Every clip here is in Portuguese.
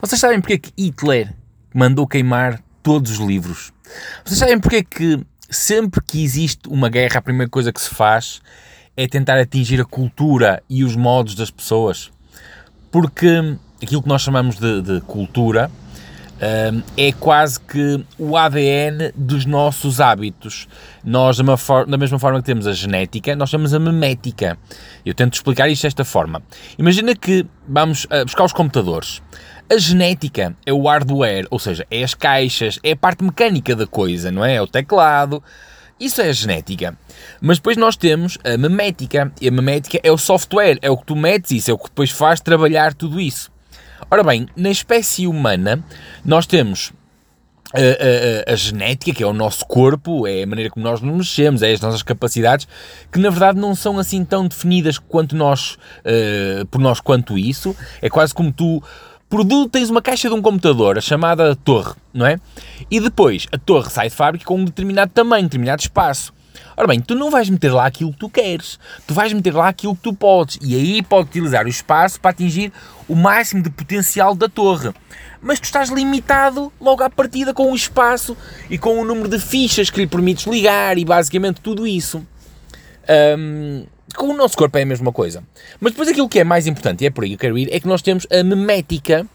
Vocês sabem porque é que Hitler mandou queimar todos os livros? Vocês sabem porque é que sempre que existe uma guerra, a primeira coisa que se faz é tentar atingir a cultura e os modos das pessoas? Porque aquilo que nós chamamos de, de cultura um, é quase que o ADN dos nossos hábitos. Nós, da mesma forma que temos a genética, nós temos a memética. Eu tento explicar isto desta forma. Imagina que vamos buscar os computadores. A genética é o hardware, ou seja, é as caixas, é a parte mecânica da coisa, não é? É o teclado. Isso é a genética. Mas depois nós temos a memética. E a memética é o software, é o que tu metes isso, é o que depois faz trabalhar tudo isso. Ora bem, na espécie humana, nós temos a, a, a, genética, que é o nosso corpo, é a maneira como nós nos mexemos, é as nossas capacidades, que na verdade não são assim tão definidas quanto nós, uh, por nós quanto isso. É quase como tu produto, tens uma caixa de um computador, a chamada torre, não é? E depois a torre sai de fábrica com um determinado tamanho, determinado espaço. Ora bem, tu não vais meter lá aquilo que tu queres, tu vais meter lá aquilo que tu podes e aí pode utilizar o espaço para atingir o máximo de potencial da torre. Mas tu estás limitado logo à partida com o espaço e com o número de fichas que lhe permites ligar e basicamente tudo isso. Um, com o nosso corpo é a mesma coisa. Mas depois aquilo que é mais importante, e é por aí que eu quero ir, é que nós temos a memética.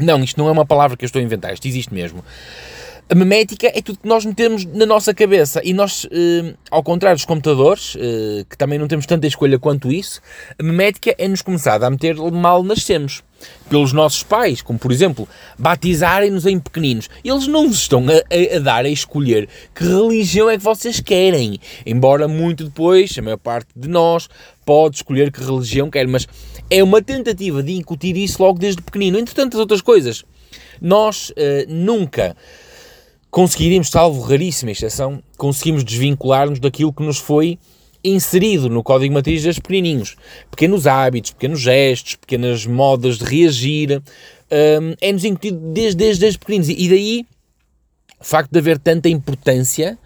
Não, isto não é uma palavra que eu estou a inventar, isto existe mesmo. A memética é tudo que nós metemos na nossa cabeça e nós, eh, ao contrário dos computadores, eh, que também não temos tanta escolha quanto isso, a memética é-nos começada a meter mal nascemos. Pelos nossos pais, como por exemplo, batizarem-nos em pequeninos. Eles não vos estão a, a, a, dar a escolher que religião é que vocês querem. Embora muito depois, a maior parte de nós pode escolher que religião quer, mas é uma tentativa de incutir isso logo desde pequenino. Entre tantas outras coisas, nós uh, nunca conseguiríamos, salvo raríssima exceção, conseguimos desvincular-nos daquilo que nos foi inserido no código matriz desde pequenininhos. Pequenos hábitos, pequenos gestos, pequenas modas de reagir, um, é-nos incutido desde, desde, desde pequeninos. E daí o facto de haver tanta importância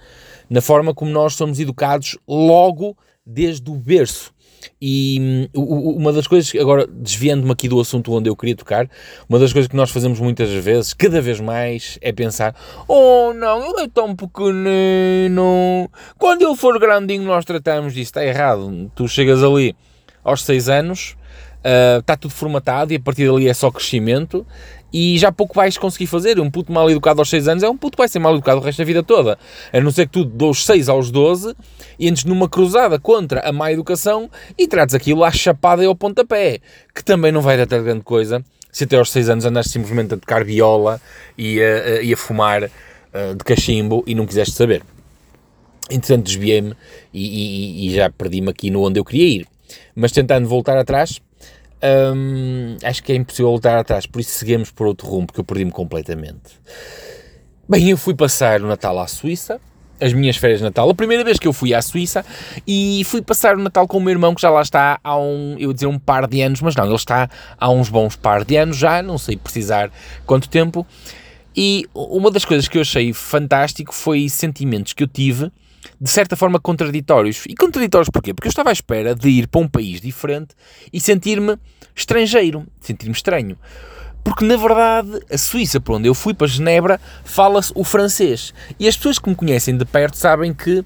na forma como nós somos educados logo desde o berço. E um, uma das coisas, agora desviando-me aqui do assunto onde eu queria tocar, uma das coisas que nós fazemos muitas vezes, cada vez mais, é pensar: oh não, ele é tão pequenino, quando ele for grandinho nós tratamos disso. Está errado. Tu chegas ali aos 6 anos, uh, está tudo formatado e a partir dali é só crescimento e já pouco vais conseguir fazer. Um puto mal educado aos 6 anos é um puto que vai ser mal educado o resto da vida toda. A não ser que tu dos 6 aos 12 entres numa cruzada contra a má educação e trates aquilo à chapada e ao pontapé, que também não vai dar grande coisa se até aos 6 anos andaste simplesmente a tocar viola e a, e a fumar uh, de cachimbo e não quiseste saber. Entretanto, desviei-me e, e, e já perdi-me aqui no onde eu queria ir. Mas tentando voltar atrás, Acho que é impossível voltar atrás, por isso seguimos por outro rumo, porque eu perdi-me completamente. Bem, eu fui passar o Natal à Suíça, as minhas férias de Natal, a primeira vez que eu fui à Suíça, e fui passar o Natal com o meu irmão, que já lá está há um, eu dizer um par de anos, mas não, ele está há uns bons par de anos já, não sei precisar quanto tempo, e uma das coisas que eu achei fantástico foi sentimentos que eu tive de certa forma contraditórios. E contraditórios porquê? Porque eu estava à espera de ir para um país diferente e sentir-me estrangeiro, sentir-me estranho. Porque na verdade, a Suíça, por onde eu fui, para Genebra, fala-se o francês. E as pessoas que me conhecem de perto sabem que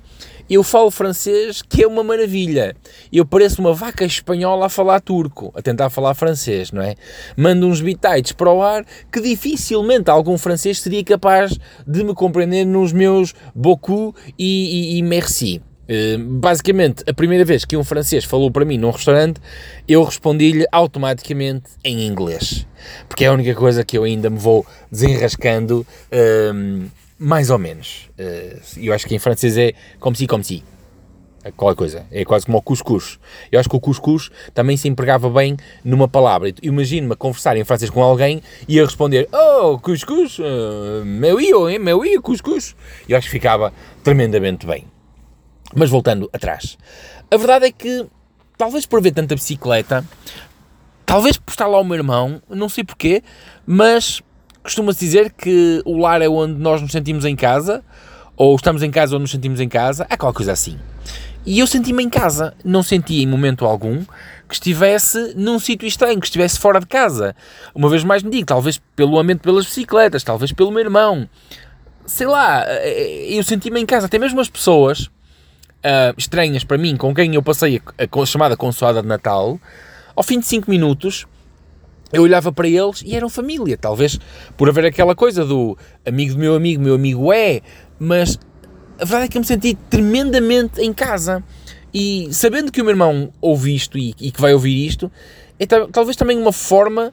eu falo francês, que é uma maravilha. Eu pareço uma vaca espanhola a falar turco, a tentar falar francês, não é? Mando uns bitites para o ar que dificilmente algum francês seria capaz de me compreender nos meus beaucoup e, e, e merci. Uh, basicamente, a primeira vez que um francês falou para mim num restaurante, eu respondi-lhe automaticamente em inglês. Porque é a única coisa que eu ainda me vou desenrascando. Uh, mais ou menos. Uh, eu acho que em francês é como si, como si. É qualquer coisa. É quase como o cuscuz. Eu acho que o cuscuz também se empregava bem numa palavra. Imagino-me conversar em francês com alguém e a responder Oh, cuscuz, uh, meu io, meu io, cuscuz. Eu acho que ficava tremendamente bem. Mas voltando atrás. A verdade é que, talvez por ver tanta bicicleta, talvez por estar lá o meu irmão, não sei porquê, mas costuma-se dizer que o lar é onde nós nos sentimos em casa, ou estamos em casa onde nos sentimos em casa, é qualquer coisa assim. E eu senti-me em casa, não senti em momento algum que estivesse num sítio estranho, que estivesse fora de casa. Uma vez mais me digo, talvez pelo ambiente pelas bicicletas, talvez pelo meu irmão. Sei lá, eh, eu senti-me em casa. Até mesmo as pessoas uh, estranhas para mim, com quem eu passei a, a, a chamada consoada de Natal, ao fim de 5 minutos eu olhava para eles e eram família, talvez por haver aquela coisa do amigo do meu amigo, meu amigo é, mas a verdade é que eu me senti tremendamente em casa. E sabendo que o meu irmão ouve isto e, e que vai ouvir isto, é talvez também uma forma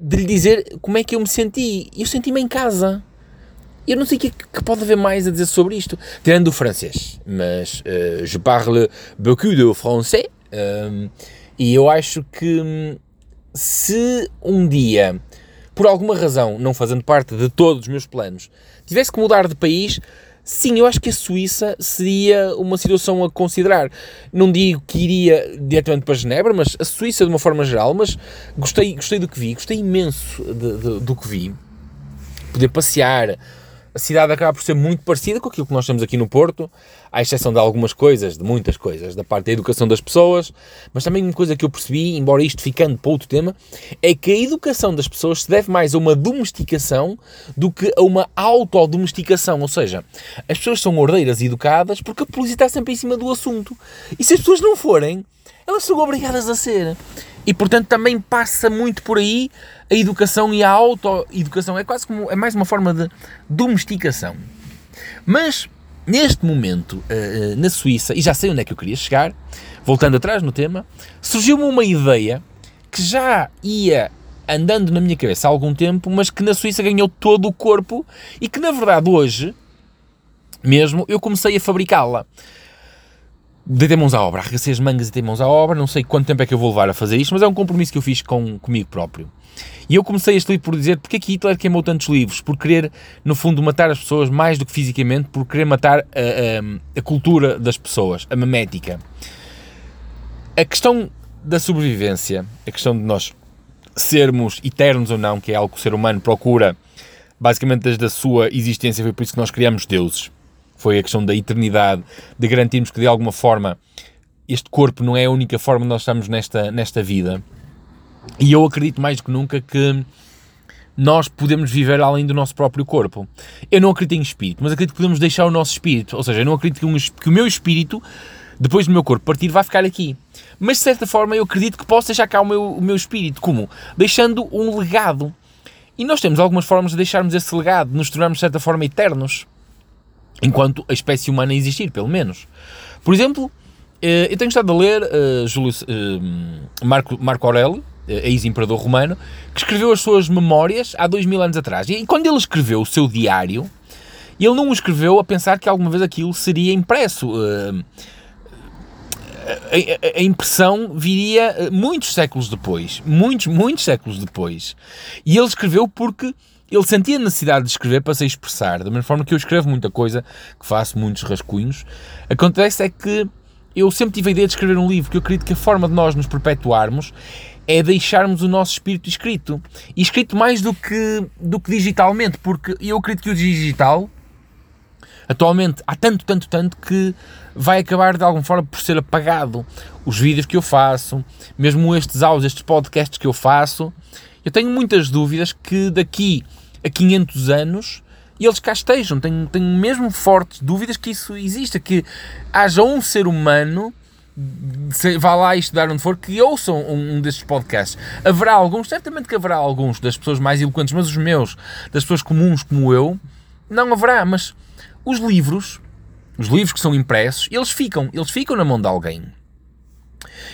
de lhe dizer como é que eu me senti. Eu senti-me em casa. Eu não sei o que, é que, pode haver mais a dizer sobre isto, tirando o francês, mas uh, je parle beaucoup de français um, e eu acho que hum, se um dia, por alguma razão, não fazendo parte de todos os meus planos, tivesse que mudar de país, sim, eu acho que a Suíça seria uma situação a considerar. Não digo que iria diretamente para Genebra, mas a Suíça de uma forma geral, mas gostei, gostei do que vi, gostei imenso de, de, do que vi. Poder passear, a cidade acaba por ser muito parecida com aquilo que nós temos aqui no Porto, à exceção de algumas coisas, de muitas coisas, da parte da educação das pessoas, mas também uma coisa que eu percebi, embora isto ficando para outro tema, é que a educação das pessoas se deve mais a uma domesticação do que a uma autodomesticação, ou seja, as pessoas são ordeiras e educadas porque a polícia está sempre em cima do assunto. E se as pessoas não forem, elas são obrigadas a ser. E portanto também passa muito por aí a educação e a autoeducação. É quase como é mais uma forma de domesticação. Mas neste momento, uh, na Suíça, e já sei onde é que eu queria chegar, voltando atrás no tema, surgiu-me uma ideia que já ia andando na minha cabeça há algum tempo, mas que na Suíça ganhou todo o corpo e que na verdade hoje mesmo eu comecei a fabricá-la deitei mãos à obra, arregacei as mangas e deitei mãos à obra, não sei quanto tempo é que eu vou levar a fazer isto, mas é um compromisso que eu fiz com, comigo próprio. E eu comecei este livro por dizer porque é que Hitler queimou tantos livros? Por querer, no fundo, matar as pessoas mais do que fisicamente, por querer matar a, a, a cultura das pessoas, a memética. A questão da sobrevivência, a questão de nós sermos eternos ou não, que é algo que o ser humano procura basicamente desde a sua existência, foi por isso que nós criamos deuses foi a questão da eternidade, de garantirmos que de alguma forma este corpo não é a única forma de nós estarmos nesta, nesta vida. E eu acredito mais do que nunca que nós podemos viver além do nosso próprio corpo. Eu não acredito em espírito, mas acredito que podemos deixar o nosso espírito. Ou seja, eu não acredito que, um, que o meu espírito, depois do meu corpo partir, vai ficar aqui. Mas de certa forma eu acredito que posso deixar cá o meu, o meu espírito. Como? Deixando um legado. E nós temos algumas formas de deixarmos esse legado, nos tornarmos de certa forma eternos enquanto a espécie humana existir, pelo menos. Por exemplo, eh, eu tenho estado a ler Júlio, uh, Marco, Marco Aurélio, ex-imperador romano, que escreveu as suas memórias há dois mil anos atrás. E quando ele escreveu o seu diário, ele não o escreveu a pensar que alguma vez aquilo seria impresso. A, a, impressão viria muitos séculos depois. Muitos, muitos séculos depois. E ele escreveu porque ele sentia a necessidade de escrever para se expressar, da mesma forma que eu escrevo muita coisa, que faço muitos rascunhos. Acontece é que eu sempre tive a ideia de escrever um livro, que eu acredito que a forma de nós nos perpetuarmos é deixarmos o nosso espírito escrito. E escrito mais do que, do que digitalmente, porque eu acredito que o digital, atualmente, há tanto, tanto, tanto que vai acabar de alguma forma por ser apagado. Os vídeos que eu faço, mesmo estes áudios, estes podcasts que eu faço, eu tenho muitas dúvidas que daqui a 500 anos e eles cá estejam. Tenho, tenho mesmo fortes dúvidas que isso exista, que haja um ser humano, vá lá estudar onde for, que ouçam um, um destes podcasts. Haverá alguns, certamente que haverá alguns das pessoas mais eloquentes, mas os meus, das pessoas comuns como eu, não haverá. Mas os livros, os livros que são impressos, eles ficam, eles ficam na mão de alguém.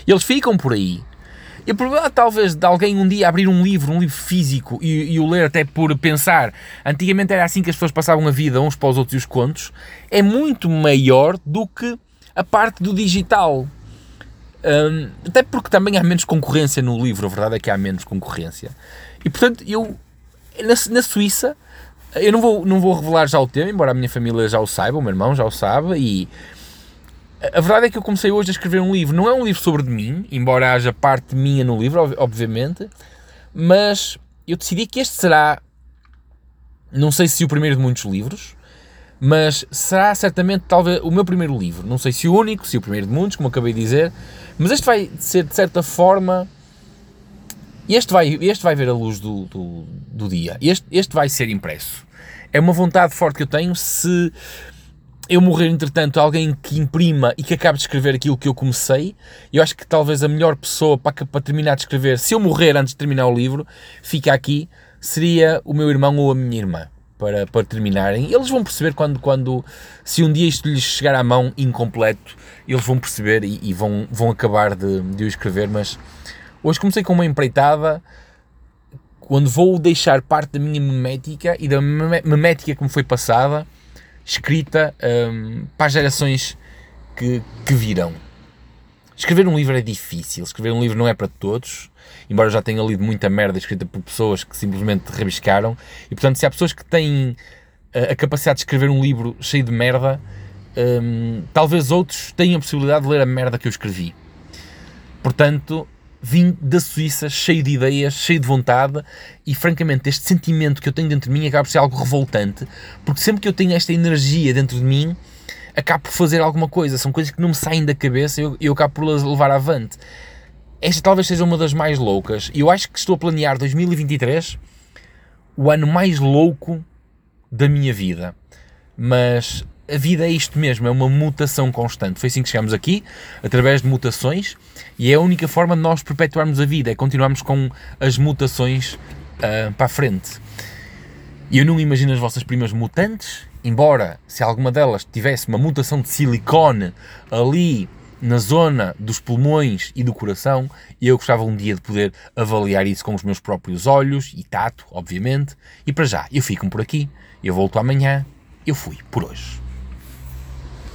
Eles ficam por aí. E a probabilidade, talvez, de alguém um dia abrir um livro, um livro físico, e, e, o ler até por pensar, antigamente era assim que as pessoas passavam a vida uns para os outros e os contos, é muito maior do que a parte do digital. Um, até porque também há menos concorrência no livro, a verdade é que há menos concorrência. E portanto, eu, na, na Suíça, eu não vou, não vou revelar já o tema, embora a minha família já o saiba, o meu irmão já o sabe, e a verdade é que eu comecei hoje a escrever um livro. Não é um livro sobre de mim, embora haja parte minha no livro, obviamente, mas eu decidi que este será, não sei se o primeiro de muitos livros, mas será certamente talvez o meu primeiro livro. Não sei se o único, se o primeiro de muitos, como acabei de dizer, mas este vai ser de certa forma. Este vai, este vai ver a luz do, do, do dia. Este, este vai ser impresso. É uma vontade forte que eu tenho. Se eu morrer, entretanto, alguém que imprima e que acabe de escrever aquilo que eu comecei, eu acho que talvez a melhor pessoa para, para terminar de escrever, se eu morrer antes de terminar o livro, fica aqui, seria o meu irmão ou a minha irmã para, para terminarem. Eles vão perceber quando, quando, se um dia isto lhes chegar à mão incompleto, eles vão perceber e, e vão, vão acabar de, de o escrever. Mas hoje comecei com uma empreitada, quando vou deixar parte da minha memética e da memética que me foi passada, escrita um, para as gerações que, que virão. Escrever um livro é difícil, escrever um livro não é para todos, embora eu já tenha lido muita merda escrita por pessoas que simplesmente rabiscaram, e portanto, se há pessoas que têm a, eh, a capacidade de escrever um livro cheio de merda, um, talvez outros tenham a possibilidade de ler a merda que eu escrevi. Portanto, vim da Suíça cheio de ideias, cheio de vontade e francamente este sentimento que eu tenho dentro de mim acaba por ser algo revoltante, porque sempre que eu tenho esta energia dentro de mim, acabo por fazer alguma coisa, são coisas que não me saem da cabeça e eu, eu acabo por levar avante. Esta talvez seja uma das mais loucas e eu acho que estou a planear 2023 o ano mais louco da minha vida. Mas a vida é isto mesmo, é uma mutação constante. Foi assim que chegamos aqui, através de mutações, e é a única forma de nós perpetuarmos a vida, é continuarmos com as mutações uh, para a frente. E eu não imagino as vossas primas mutantes, embora se alguma delas tivesse uma mutação de silicone ali na zona dos pulmões e do coração, eu gostava um dia de poder avaliar isso com os meus próprios olhos e tato, obviamente. E para já, eu fico por aqui, eu volto amanhã, eu fui por hoje.